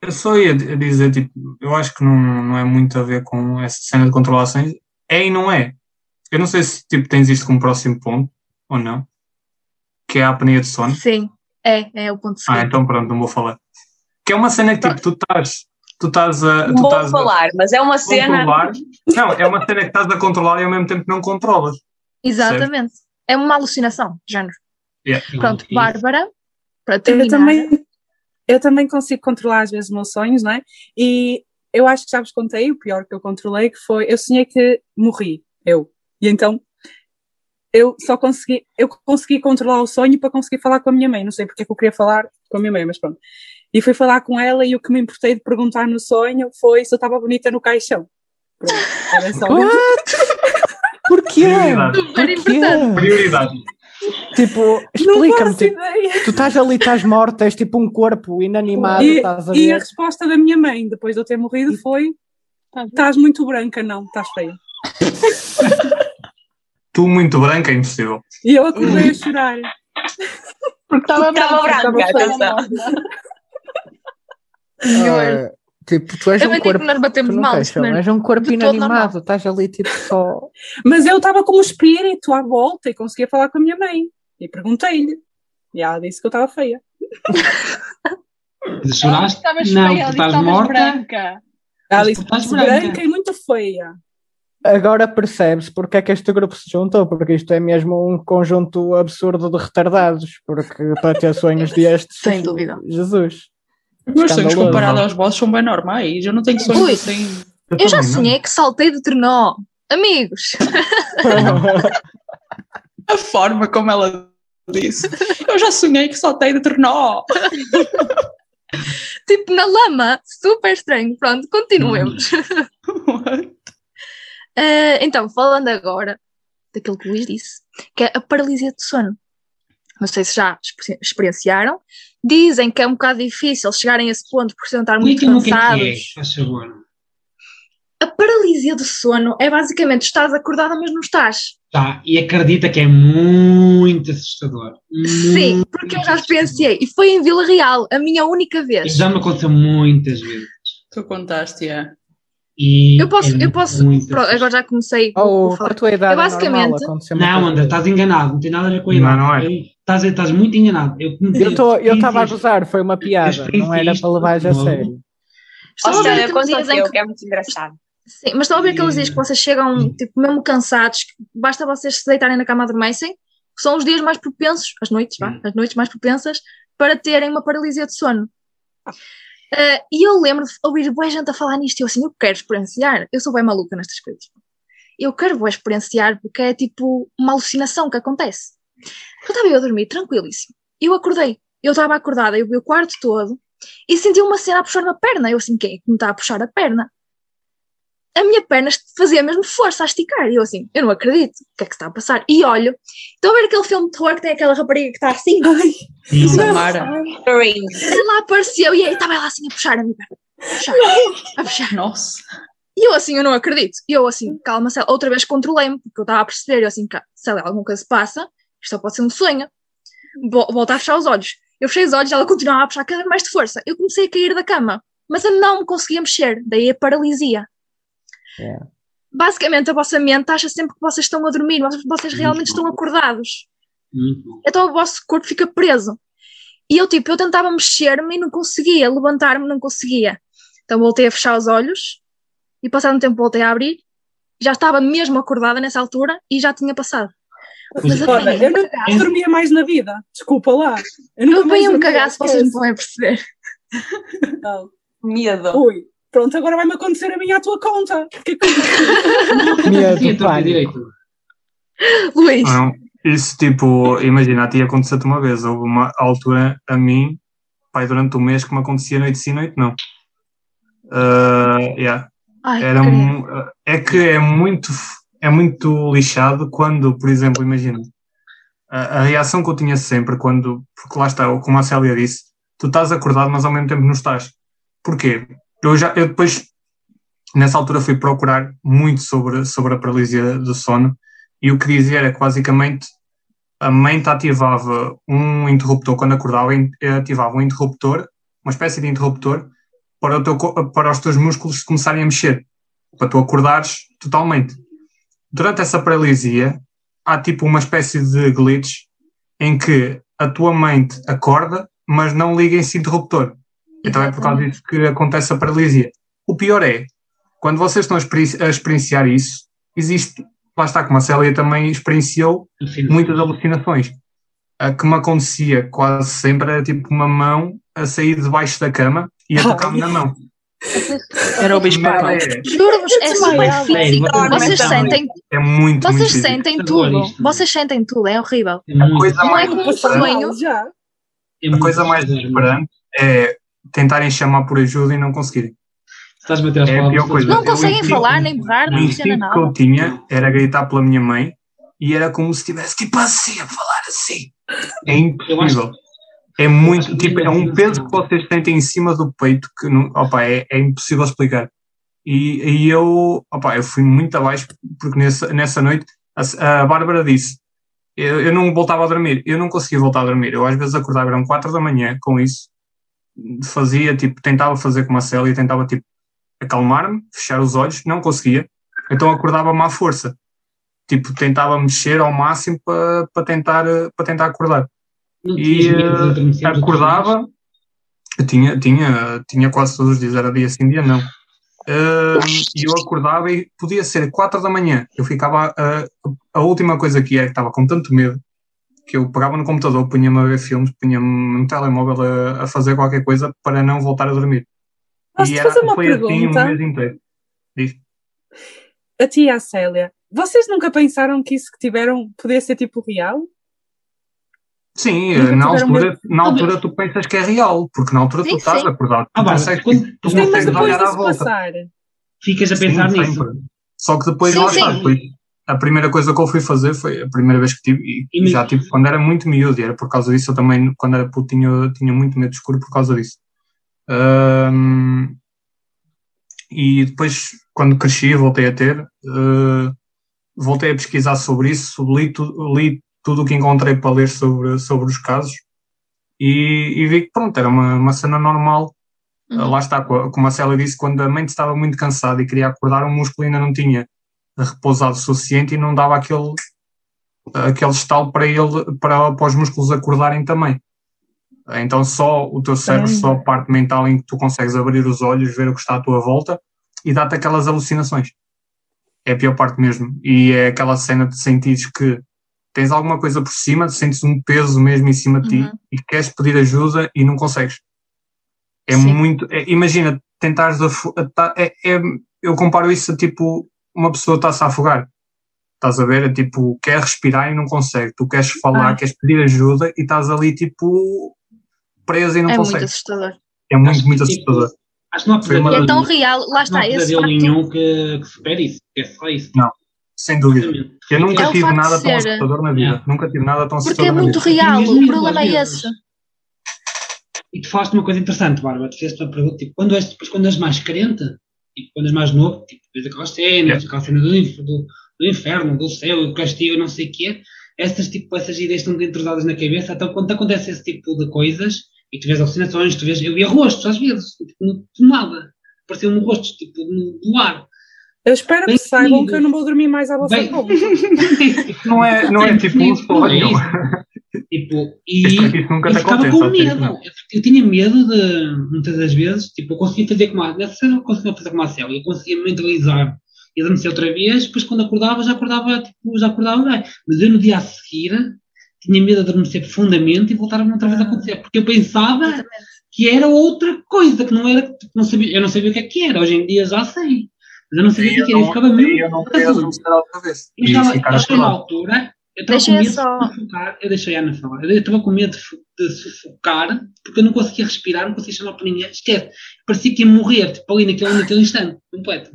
[SPEAKER 4] Eu só ia dizer, tipo, eu acho que não, não é muito a ver com essa cena de controlações. É e não é. Eu não sei se tipo, tens isto como próximo ponto ou não. Que é a apneia de sono.
[SPEAKER 2] Sim. É, é o ponto
[SPEAKER 4] Ah,
[SPEAKER 2] seguinte.
[SPEAKER 4] então pronto, não vou falar. Que é uma cena que tipo, tu estás. Tu estás a.
[SPEAKER 7] Não
[SPEAKER 4] Tu
[SPEAKER 7] vou
[SPEAKER 4] estás a
[SPEAKER 7] falar, mas é uma cena.
[SPEAKER 4] Não, é uma cena que estás a controlar e ao mesmo tempo não controlas.
[SPEAKER 2] Exatamente. É uma alucinação, género.
[SPEAKER 4] Yeah.
[SPEAKER 2] Pronto,
[SPEAKER 9] E-
[SPEAKER 2] Bárbara, para
[SPEAKER 3] Eu
[SPEAKER 2] terminar.
[SPEAKER 3] também, eu também consigo controlar às vezes os meus sonhos, não é? E eu acho que já vos contei, o pior que eu controlei, que foi, eu sonhei que morri, eu. E então, eu só consegui, eu consegui controlar o sonho para conseguir falar com a minha mãe. Não sei porque é que eu queria falar com a minha mãe, mas pronto. E fui falar com ela e o que me importei de perguntar no sonho foi se eu estava bonita no caixão. Pronto, era só
[SPEAKER 5] Porquê?
[SPEAKER 4] Prioridade.
[SPEAKER 2] Super importante.
[SPEAKER 4] Prioridade.
[SPEAKER 5] Tipo, explica-me, tipo, tu estás ali, estás morta, és tipo um corpo inanimado,
[SPEAKER 3] E,
[SPEAKER 5] estás a
[SPEAKER 3] e a resposta da minha mãe, depois de eu ter morrido, foi: estás muito branca, não, estás feia.
[SPEAKER 4] Tu muito branca é impossível.
[SPEAKER 3] E eu acordei a chorar.
[SPEAKER 6] Porque estava branca.
[SPEAKER 7] branca.
[SPEAKER 5] Ah, tipo, tu és
[SPEAKER 2] Eu
[SPEAKER 5] um corpo.
[SPEAKER 2] que nós
[SPEAKER 5] Tu
[SPEAKER 2] batemos
[SPEAKER 5] não
[SPEAKER 2] mal,
[SPEAKER 5] tens,
[SPEAKER 2] senhor.
[SPEAKER 5] és um corpo inanimado, estás ali tipo só.
[SPEAKER 3] Mas eu estava como espírito à volta e conseguia falar com a minha mãe. E perguntei-lhe. E ela disse que eu estava feia.
[SPEAKER 9] Choraste?
[SPEAKER 6] Estavas
[SPEAKER 9] Não,
[SPEAKER 6] feia,
[SPEAKER 9] estás
[SPEAKER 6] estavas
[SPEAKER 9] morta.
[SPEAKER 6] branca.
[SPEAKER 3] Ela disse
[SPEAKER 9] tu estás
[SPEAKER 3] que branca.
[SPEAKER 9] branca.
[SPEAKER 3] e muito feia.
[SPEAKER 5] Agora percebes porque é que este grupo se juntou, porque isto é mesmo um conjunto absurdo de retardados, porque para ter sonhos destes.
[SPEAKER 2] Sem dúvida.
[SPEAKER 5] Jesus.
[SPEAKER 10] Os meus sonhos comparados aos vossos são bem normais. Eu não tenho sonhos
[SPEAKER 2] Ui.
[SPEAKER 10] assim.
[SPEAKER 2] Eu já
[SPEAKER 4] também não.
[SPEAKER 2] sonhei que saltei do trenó. Amigos,
[SPEAKER 10] A forma como ela disse. Eu já sonhei que saltei de trenó.
[SPEAKER 2] tipo na lama, super estranho. Pronto, continuemos. Ah, então, falando agora daquilo que o Luís disse, que é a paralisia de sono. Não sei se já exper- experienciaram. Dizem que é um bocado difícil chegarem a esse ponto por se estar muito
[SPEAKER 9] Explica-me o que é é,
[SPEAKER 2] cansados.
[SPEAKER 9] faz favor.
[SPEAKER 2] A paralisia do sono é basicamente estás acordada, mas não estás.
[SPEAKER 9] Tá, e acredita que é muito assustador.
[SPEAKER 2] Sim,
[SPEAKER 9] Muito
[SPEAKER 2] porque eu já experienciei. E foi em Vila Real, a minha única vez.
[SPEAKER 9] Isso já me aconteceu muitas vezes.
[SPEAKER 10] Tu contaste, é.
[SPEAKER 9] E
[SPEAKER 2] Eu posso,
[SPEAKER 9] é
[SPEAKER 2] eu posso. Pronto, agora já comecei.
[SPEAKER 5] com a
[SPEAKER 2] falar.
[SPEAKER 5] tua idade
[SPEAKER 2] Eu basicamente-
[SPEAKER 9] Não, André, estás enganado, não tem nada a ver com a
[SPEAKER 4] Não,
[SPEAKER 9] idade.
[SPEAKER 4] não é.
[SPEAKER 9] ok? Estás, estás muito enganado. Eu
[SPEAKER 5] Eu tô- eu estava a gozar, foi uma piada, não era para levar a
[SPEAKER 9] Não.
[SPEAKER 5] sério.
[SPEAKER 2] Estão a
[SPEAKER 7] Ou
[SPEAKER 2] ver
[SPEAKER 7] seja,
[SPEAKER 2] aqueles dias em que
[SPEAKER 7] que é muito engraçado.
[SPEAKER 2] Sim, mas estão a ver aqueles dias que vocês chegam, tipo, mesmo cansados, que basta vocês se deitarem na cama adormecem, que são os dias mais propensos, as noites, vá, as noites mais propensas, para terem uma paralisia de sono. Ah, e eu lembro de ouvir boa gente a falar nisto, e eu assim, eu quero experienciar, eu sou bem maluca nestas coisas. Eu quero boa experienciar, porque é tipo uma alucinação que acontece. Eu estava eu a dormir, tranquilíssimo. Eu acordei, eu estava acordada, eu vi o quarto todo, e senti uma cena a puxar-me a perna. Eu assim, quem é que me está a puxar a perna? A minha perna fazia mesmo força a esticar. E eu assim, eu não acredito, o que é que está a passar? E olho, estão a ver aquele filme de terror que tem aquela rapariga que está assim?
[SPEAKER 9] Sim.
[SPEAKER 10] Samara.
[SPEAKER 7] Ring.
[SPEAKER 2] Ela apareceu e aí estava ela assim a puxar a minha perna. A puxar, a puxar.
[SPEAKER 10] Nossa.
[SPEAKER 2] E eu assim, eu não acredito. E eu assim, calma, Célia. outra vez controlei-me, porque eu estava a perceber, eu assim, Célia, alguma coisa se passa, isto só pode ser um sonho. Vo- Volta a fechar os olhos. Eu fechei os olhos e ela continuava a puxar cada vez mais de força. Eu comecei a cair da cama, mas eu não me conseguia mexer, daí a paralisia.
[SPEAKER 5] Yeah.
[SPEAKER 2] Basicamente, a vossa mente acha sempre que vocês estão a dormir, mas vocês realmente estão acordados. Então o vosso corpo fica preso. E eu, tipo, eu tentava mexer-me e não conseguia, levantar-me não conseguia. Então voltei a fechar os olhos e passado um tempo voltei a abrir. Já estava mesmo acordada nessa altura e já tinha passado. Mas
[SPEAKER 3] Olha, eu
[SPEAKER 2] um
[SPEAKER 3] não dormia mais na vida. Desculpa lá. Eu
[SPEAKER 2] Eu
[SPEAKER 3] nunca mais
[SPEAKER 2] apanhei um cagaço, vocês não podem perceber.
[SPEAKER 3] Não.
[SPEAKER 7] Medo.
[SPEAKER 3] Ui, pronto, agora vai-me acontecer a mim à tua conta. Que
[SPEAKER 5] Medo,
[SPEAKER 9] direito.
[SPEAKER 2] Luís,
[SPEAKER 4] Não, isso tipo, imagina, a ti aconteceu-te uma vez, houve uma altura a mim, pai, durante o mês que me acontecia noite sim, noite não. Ah, yeah.
[SPEAKER 2] ai,
[SPEAKER 4] Era mu- é que é muito, é muito lixado quando, por exemplo, imagina, a, a reação que eu tinha sempre quando, porque lá está, como a Célia disse, tu estás acordado, mas ao mesmo tempo não estás. Porquê? Eu já, eu depois, nessa altura fui procurar muito sobre, sobre a paralisia do sono e o que dizia era que basicamente a mente ativava um interruptor quando acordava, in- ativava um interruptor, uma espécie de interruptor, para, teu, para os teus músculos começarem a mexer, para tu acordares totalmente. Durante essa paralisia, há tipo uma espécie de glitch em que a tua mente acorda, mas não liga esse interruptor. Então é por causa disso que acontece a paralisia. O pior é, quando vocês estão a experi- a experienciar isso, existe, lá está, como a Célia também experienciou, muitas alucinações. A que me acontecia quase sempre era tipo uma mão a sair debaixo da cama e a tocar-me na mão.
[SPEAKER 10] Era o bicho papão.
[SPEAKER 4] É,
[SPEAKER 2] Juro-vos, é super
[SPEAKER 3] Desmaiava.
[SPEAKER 2] físico.
[SPEAKER 9] Sério,
[SPEAKER 2] Vocês sentem,
[SPEAKER 4] é muito,
[SPEAKER 2] vocês
[SPEAKER 4] muito físico.
[SPEAKER 2] sentem tudo. Vocês sentem tudo, é horrível.
[SPEAKER 9] É muito-
[SPEAKER 4] coisa
[SPEAKER 2] Não é
[SPEAKER 4] mais
[SPEAKER 2] como um sonho.
[SPEAKER 9] é
[SPEAKER 4] A coisa mais desesperante é tentarem chamar por ajuda e não conseguirem.
[SPEAKER 9] Estás a bater as
[SPEAKER 4] É a pior coisa.
[SPEAKER 2] Não
[SPEAKER 4] Eu
[SPEAKER 2] conseguem
[SPEAKER 4] instinto-
[SPEAKER 2] falar, nem berrar,
[SPEAKER 4] O
[SPEAKER 2] nem dizer
[SPEAKER 4] instinto que
[SPEAKER 2] nada.
[SPEAKER 4] eu tinha era gritar pela minha mãe e era como se estivesse tipo assim, a falar assim. É impossível. É muito,
[SPEAKER 9] que
[SPEAKER 4] tipo, é um peso que vocês sentem em cima do peito que não, opa, é, é impossível explicar. E, e eu, opa, eu fui muito abaixo porque nessa, nessa noite a, a Bárbara disse, eu, eu não voltava a dormir, eu não conseguia voltar a dormir. Eu às vezes acordava, eram quatro da manhã com isso, fazia, tipo, tentava fazer como a Célia, tentava, tipo, acalmar-me, fechar os olhos, não conseguia, então acordava-me à força. Tipo, tentava mexer ao máximo para para tentar, para tentar acordar.
[SPEAKER 9] Não
[SPEAKER 4] E
[SPEAKER 9] os
[SPEAKER 4] acordava, tinha, tinha, tinha quase todos os dias, era dia sim, dia não. E eu acordava e podia ser quatro da manhã. Eu ficava, a, a última coisa que era que estava com tanto medo que eu pegava no computador, punha-me a ver filmes, punha-me no telemóvel a, a fazer qualquer coisa para não voltar a dormir.
[SPEAKER 3] Posso-te fazer uma
[SPEAKER 4] foi assim
[SPEAKER 3] pergunta?
[SPEAKER 4] um mês inteiro. Diz.
[SPEAKER 3] A ti e a Célia, vocês nunca pensaram que isso que tiveram podia ser tipo real?
[SPEAKER 4] Sim,
[SPEAKER 3] Nunca
[SPEAKER 4] na altura, na altura tu pensas que é real, porque na altura
[SPEAKER 2] Sim,
[SPEAKER 4] tu estás
[SPEAKER 2] sim.
[SPEAKER 4] acordado. Tu
[SPEAKER 9] Ah, Bárbara,
[SPEAKER 4] consegues,
[SPEAKER 9] quando-
[SPEAKER 4] tu
[SPEAKER 3] Sim, mas depois
[SPEAKER 4] olhar à volta.
[SPEAKER 3] passar.
[SPEAKER 9] Ficas a
[SPEAKER 4] Sim,
[SPEAKER 9] pensar
[SPEAKER 4] sempre.
[SPEAKER 9] nisso.
[SPEAKER 4] Só que depois
[SPEAKER 2] Sim,
[SPEAKER 4] lá
[SPEAKER 2] sim.
[SPEAKER 4] está. Depois, a primeira coisa que eu fui fazer foi a primeira vez que tive, e já tive quando era muito miúdo, e era por causa disso. Eu também, quando era puto, tinha, tinha muito medo de escuro por causa disso. Ahm, e depois, quando cresci, voltei a ter, eh, voltei a pesquisar sobre isso, li, tu, li tudo o que encontrei para ler sobre, sobre os casos e, e vi que pronto, era uma, uma cena normal.
[SPEAKER 2] Uhum.
[SPEAKER 4] Lá está, co- como a Célia disse, quando a mente estava muito cansada e queria acordar, o músculo ainda não tinha repousado o suficiente e não dava aquele, aquele estalo para, ele, para, para os músculos acordarem também. Então só o teu cérebro,
[SPEAKER 3] Caramba.
[SPEAKER 4] só a parte mental em que tu consegues abrir os olhos, ver o que está à tua volta e dá-te aquelas alucinações. É a pior parte mesmo. E é aquela cena de sentires que tens alguma coisa por cima, sentes um peso mesmo em cima de ti
[SPEAKER 2] Uhum.
[SPEAKER 4] e queres pedir ajuda e não consegues. É
[SPEAKER 2] Sim.
[SPEAKER 4] muito. é- imagina, tentares. a ta- é- é- eu comparo isso a tipo uma pessoa está-se a afogar. Estás a ver? É tipo, quer respirar e não consegue. Tu queres falar,
[SPEAKER 3] Ah.
[SPEAKER 4] queres pedir ajuda e estás ali tipo preso e não
[SPEAKER 2] É muito
[SPEAKER 4] consegues.
[SPEAKER 2] assustador.
[SPEAKER 4] É muito,
[SPEAKER 9] Acho
[SPEAKER 4] muito
[SPEAKER 9] que, tipo,
[SPEAKER 4] assustador.
[SPEAKER 9] Acho que não há
[SPEAKER 2] é tão
[SPEAKER 9] nenhum-
[SPEAKER 2] real, lá
[SPEAKER 9] não há
[SPEAKER 2] está, esse
[SPEAKER 9] pesadelo
[SPEAKER 2] facto.
[SPEAKER 9] nenhum que, que supere isso. É só isso.
[SPEAKER 4] Sem dúvida.
[SPEAKER 9] Exatamente.
[SPEAKER 4] Eu nunca
[SPEAKER 2] É
[SPEAKER 4] tive nada tão assustador na vida.
[SPEAKER 9] É.
[SPEAKER 4] Nunca tive nada tão
[SPEAKER 2] Porque
[SPEAKER 4] assustador
[SPEAKER 2] é
[SPEAKER 4] na
[SPEAKER 2] muito real, o problema é esse.
[SPEAKER 9] E tu falaste uma coisa interessante, Bárbara. Tu fizeste uma pergunta, tipo, quando és, depois, quando és mais carente, tipo, quando és mais novo, tipo, vês aquelas cenas,
[SPEAKER 4] Yeah.
[SPEAKER 9] aquela cena do, do, do inferno, do céu, do castigo, não sei o quê, essas, tipo, essas ideias estão entrosadas na cabeça, então quando te acontece esse tipo de coisas, e tu vês alucinações, tu vês, eu via rostos às vezes, tipo, no, do nada, pareciam-me rostos, tipo, no, do ar.
[SPEAKER 3] Eu espero
[SPEAKER 9] Bem
[SPEAKER 3] que saibam que eu não vou dormir mais à vossa
[SPEAKER 9] Bem-
[SPEAKER 4] não é, não é tipo um
[SPEAKER 9] é
[SPEAKER 4] sonho.
[SPEAKER 9] isso. Tipo, e
[SPEAKER 4] nunca
[SPEAKER 9] eu ficava com medo. Eu, eu tinha medo de, muitas das vezes, tipo, eu conseguia fazer como a, nessa eu conseguia fazer como a Célia, eu conseguia mentalizar e adormecer outra vez, depois quando acordava, já acordava, tipo, já acordava bem. Mas eu no dia a seguir tinha medo de adormecer profundamente e voltar outra vez a acontecer, porque eu pensava que era outra coisa, que não era, tipo, não sabia, eu não sabia o que é que era, hoje em dia já sei. Mas eu não sabia o que, é que era, eu ficava mesmo.
[SPEAKER 4] eu não queria adormecer outra vez.
[SPEAKER 9] Eu
[SPEAKER 4] E
[SPEAKER 9] estava,
[SPEAKER 4] ficar
[SPEAKER 9] acho que na
[SPEAKER 4] acordado.
[SPEAKER 9] altura, eu estava com medo
[SPEAKER 2] só-
[SPEAKER 9] de sufocar, eu deixei a Ana falar, eu estava com medo de, de sufocar, porque eu não conseguia respirar, não conseguia chamar para ninguém, esquece, parecia que ia morrer, tipo ali naquele, naquele instante, completo.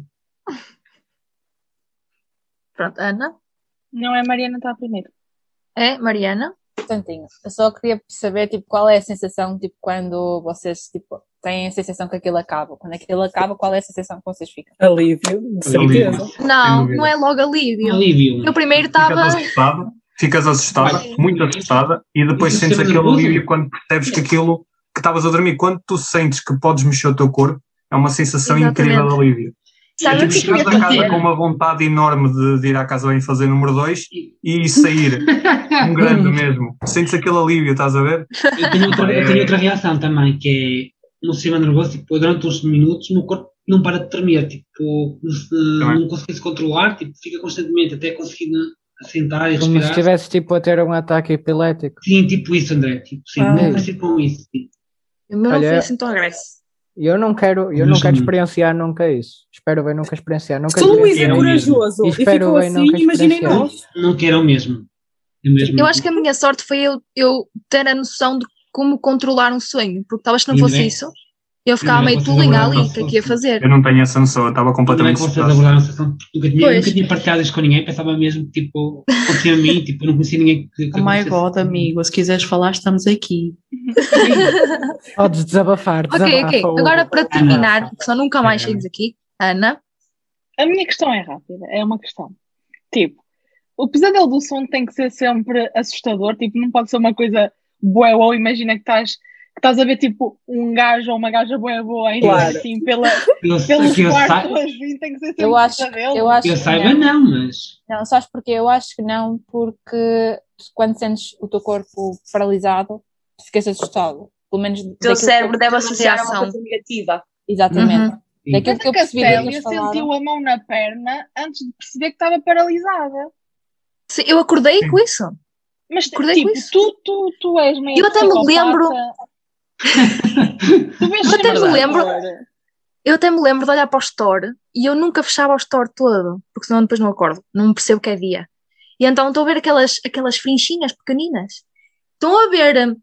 [SPEAKER 2] Pronto, Ana.
[SPEAKER 6] Não é Mariana está primeiro.
[SPEAKER 2] É, Mariana.
[SPEAKER 8] Portantinho, eu só queria saber, tipo, qual é a sensação, tipo, quando vocês, tipo, têm a sensação que aquilo acaba. Quando aquilo acaba, qual é a sensação que vocês ficam?
[SPEAKER 3] Alívio, de certeza.
[SPEAKER 2] Não,
[SPEAKER 4] dúvida.
[SPEAKER 2] não é logo alívio.
[SPEAKER 9] Alívio.
[SPEAKER 2] Eu primeiro estava.
[SPEAKER 4] ficas assustada, muito assustada, e depois
[SPEAKER 9] Isso
[SPEAKER 4] sentes
[SPEAKER 9] é
[SPEAKER 4] aquele alívio quando percebes que aquilo que estavas a dormir, quando tu sentes que podes mexer o teu corpo, é uma sensação
[SPEAKER 2] Exatamente.
[SPEAKER 4] incrível de alívio.
[SPEAKER 2] Sabe
[SPEAKER 4] É
[SPEAKER 2] o
[SPEAKER 4] tipo
[SPEAKER 2] que é que eu
[SPEAKER 4] chegares
[SPEAKER 2] ia
[SPEAKER 4] a casa com uma vontade enorme de, de ir à casa bem fazer número 2 e sair um grande mesmo. Sentes aquele alívio, estás a ver?
[SPEAKER 9] Eu tenho, outra, eu tenho outra reação também, que é no sistema nervoso, tipo, durante uns minutos o meu corpo não para de tremer, tipo, não,
[SPEAKER 4] Também.
[SPEAKER 9] não consegue se controlar, tipo, fica constantemente até conseguir né, assentar e
[SPEAKER 5] Como se estivesse tipo a ter um ataque epilético.
[SPEAKER 9] Sim, tipo isso, André, tipo, sim,
[SPEAKER 3] Ah.
[SPEAKER 9] muito parecido com isso. Tipo.
[SPEAKER 2] O meu não
[SPEAKER 5] Olha,
[SPEAKER 2] foi assim tão agressivo.
[SPEAKER 5] E Eu não quero, eu não quero
[SPEAKER 9] não.
[SPEAKER 5] experienciar nunca isso. Espero bem nunca experienciar. Nunca
[SPEAKER 3] Se o Luís é corajoso
[SPEAKER 5] mesmo.
[SPEAKER 3] e
[SPEAKER 5] Espero
[SPEAKER 3] ficou
[SPEAKER 5] bem
[SPEAKER 3] assim,
[SPEAKER 5] nunca
[SPEAKER 3] imaginem nós.
[SPEAKER 9] Não quero o mesmo. É mesmo.
[SPEAKER 2] Eu acho que a minha sorte foi eu, eu ter a noção de como controlar um sonho, porque talvez se não fosse isso, eu ficava meio tolinha ali, o que é que ia fazer?
[SPEAKER 4] Eu não tenho essa noção, eu estava
[SPEAKER 9] é
[SPEAKER 4] completamente
[SPEAKER 9] vocês abordaram a situação? Nunca tinha,
[SPEAKER 2] Pois.
[SPEAKER 9] nunca tinha partilhado isto com ninguém, pensava mesmo, tipo, confia em mim, tipo, não conhecia ninguém que. que
[SPEAKER 10] Oh my god, amigo, se quiseres falar, estamos aqui.
[SPEAKER 5] Podes desabafar.
[SPEAKER 2] Ok,
[SPEAKER 5] desabafa,
[SPEAKER 2] ok. Agora para terminar, porque senão nunca mais
[SPEAKER 4] É.
[SPEAKER 2] chegamos aqui, Ana.
[SPEAKER 6] A minha questão é rápida, é uma questão. Tipo, o pesadelo do sono tem que ser sempre assustador, tipo, não pode ser uma coisa boa ou imagina que estás que estás a ver tipo um gajo ou uma gaja boa boa aí
[SPEAKER 3] Claro.
[SPEAKER 6] assim pela,
[SPEAKER 9] Eu,
[SPEAKER 6] pelos
[SPEAKER 9] que
[SPEAKER 6] quartos assim, tem que ser sempre
[SPEAKER 8] Eu acho, eu acho
[SPEAKER 9] eu
[SPEAKER 8] que
[SPEAKER 9] saiba,
[SPEAKER 8] não.
[SPEAKER 9] não, mas.
[SPEAKER 8] Não, sabes porquê? Eu acho que não, porque quando sentes o teu corpo paralisado, ficas assustado. Pelo menos
[SPEAKER 7] O teu cérebro deve associar a uma coisa negativa.
[SPEAKER 8] Exatamente.
[SPEAKER 9] Sim.
[SPEAKER 8] Daquilo que eu
[SPEAKER 6] a
[SPEAKER 8] percebi
[SPEAKER 6] Célia
[SPEAKER 8] falar.
[SPEAKER 6] sentiu a mão na perna antes de perceber que estava paralisada.
[SPEAKER 2] Sim, eu acordei
[SPEAKER 4] Sim.
[SPEAKER 2] com isso.
[SPEAKER 6] Mas
[SPEAKER 2] Acordei
[SPEAKER 6] tipo,
[SPEAKER 2] com isso.
[SPEAKER 6] tu, tu, tu és meio
[SPEAKER 2] Eu até me lembro- Eu até me lembro-. Eu até me lembro de olhar para o store e eu nunca fechava o store todo, porque senão depois não acordo, não percebo que é dia. E então estou a ver aquelas, aquelas frinchinhas pequeninas. Estão a ver hum,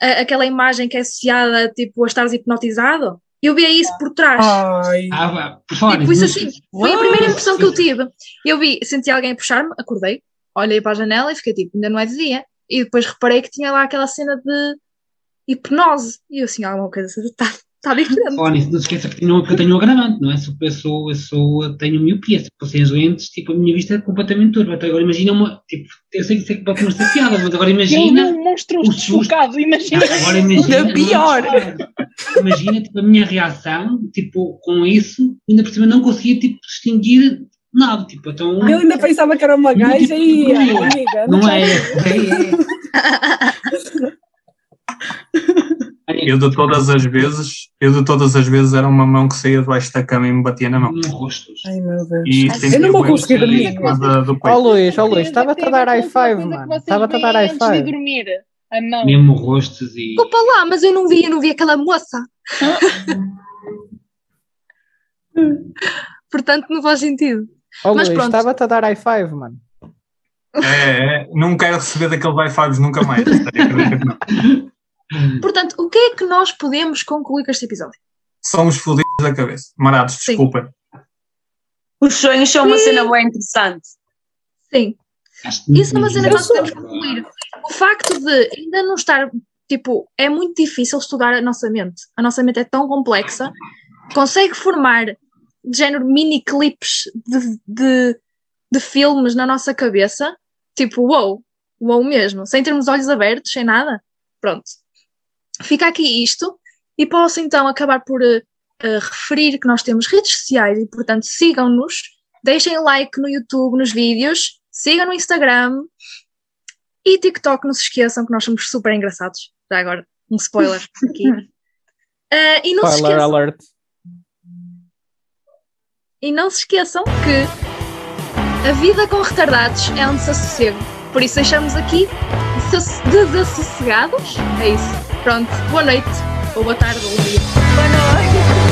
[SPEAKER 2] a- aquela imagem que é associada tipo, a estares hipnotizado? Eu via isso por trás.
[SPEAKER 3] Ai,
[SPEAKER 9] Ah, por
[SPEAKER 2] Tipo, isso assim, foi a primeira impressão que eu tive. Eu vi, senti alguém a puxar-me, acordei, olhei para a janela e fiquei tipo, ainda não é de dia. E depois reparei que tinha lá aquela cena de hipnose. E eu assim, alguma coisa está tá diferente.
[SPEAKER 9] Nisso, não se esqueça que, tenho, que eu tenho um agravante, não é? Se eu sou, eu sou, eu tenho miopia, se fossem as lentes, tipo, a minha vista é completamente turva. Então agora imagina uma, tipo, eu sei que sei que pode parecer piada, mas agora
[SPEAKER 6] Eu
[SPEAKER 9] imagina.
[SPEAKER 6] um monstro
[SPEAKER 9] o susto.
[SPEAKER 6] sufocado, imagina.
[SPEAKER 9] Agora imagina.
[SPEAKER 10] Ainda pior.
[SPEAKER 9] Imagina, tipo, a minha reação, tipo, com isso, ainda por cima não conseguia, tipo, distinguir nada, tipo, então.
[SPEAKER 3] eu ainda pensava que era uma
[SPEAKER 9] Não,
[SPEAKER 3] gaja
[SPEAKER 9] tipo,
[SPEAKER 3] e
[SPEAKER 9] não é.
[SPEAKER 3] amiga.
[SPEAKER 9] Não é,
[SPEAKER 3] sabes?
[SPEAKER 9] é, é.
[SPEAKER 4] Eu de todas as vezes, eu de todas as vezes era uma mão que saía debaixo da cama e me batia na mão.
[SPEAKER 9] No rosto.
[SPEAKER 3] Ai meu Deus.
[SPEAKER 4] E
[SPEAKER 2] Eu
[SPEAKER 3] não vou conseguir dormir.
[SPEAKER 5] Ó
[SPEAKER 4] peito.
[SPEAKER 5] Luís, ó Luís,
[SPEAKER 6] Certeza
[SPEAKER 5] estava-te a dar
[SPEAKER 6] tem
[SPEAKER 5] high
[SPEAKER 6] uma coisa
[SPEAKER 5] five,
[SPEAKER 6] que
[SPEAKER 5] mano.
[SPEAKER 6] vocês
[SPEAKER 5] Estava-te a dar
[SPEAKER 6] veem
[SPEAKER 5] high
[SPEAKER 6] Antes de
[SPEAKER 5] five.
[SPEAKER 6] dormir, a mão.
[SPEAKER 9] Mesmo rostos e.
[SPEAKER 2] Desculpa lá, mas eu não vi, eu não vi aquela moça. Portanto, não faz sentido.
[SPEAKER 5] Ó
[SPEAKER 2] Mas
[SPEAKER 5] Luís,
[SPEAKER 2] pronto.
[SPEAKER 5] estava-te a dar high five, mano.
[SPEAKER 4] É, é, não quero receber daquele high fives nunca mais.
[SPEAKER 2] Portanto, o que é que nós podemos concluir com este episódio?
[SPEAKER 4] Somos fodidos da cabeça. Marados,
[SPEAKER 2] Sim.
[SPEAKER 4] desculpa.
[SPEAKER 7] Os sonhos são uma cena bem interessante.
[SPEAKER 2] Sim, isso é uma cena que nós podemos concluir. O facto de ainda não estar, tipo, é muito difícil estudar a nossa mente. A nossa mente é tão complexa, consegue formar de género mini clipes de, de, de filmes na nossa cabeça, tipo, wow, wow mesmo, sem termos olhos abertos, sem nada. Pronto. Fica aqui isto, e posso então acabar por eh, referir que nós temos redes sociais e, portanto, sigam-nos, deixem like no YouTube, nos vídeos, sigam no Instagram E TikTok, não se esqueçam que nós somos super engraçados. Já agora, um spoiler aqui. Ah, e, não se
[SPEAKER 5] Spoiler
[SPEAKER 2] esqueçam,
[SPEAKER 5] alert.
[SPEAKER 2] E não se esqueçam que a vida com retardados é um desassossego. Por isso deixamos aqui desass- desassossegados. É isso. Pronto. Boa noite. Ou boa tarde, ou dia.
[SPEAKER 8] Boa noite.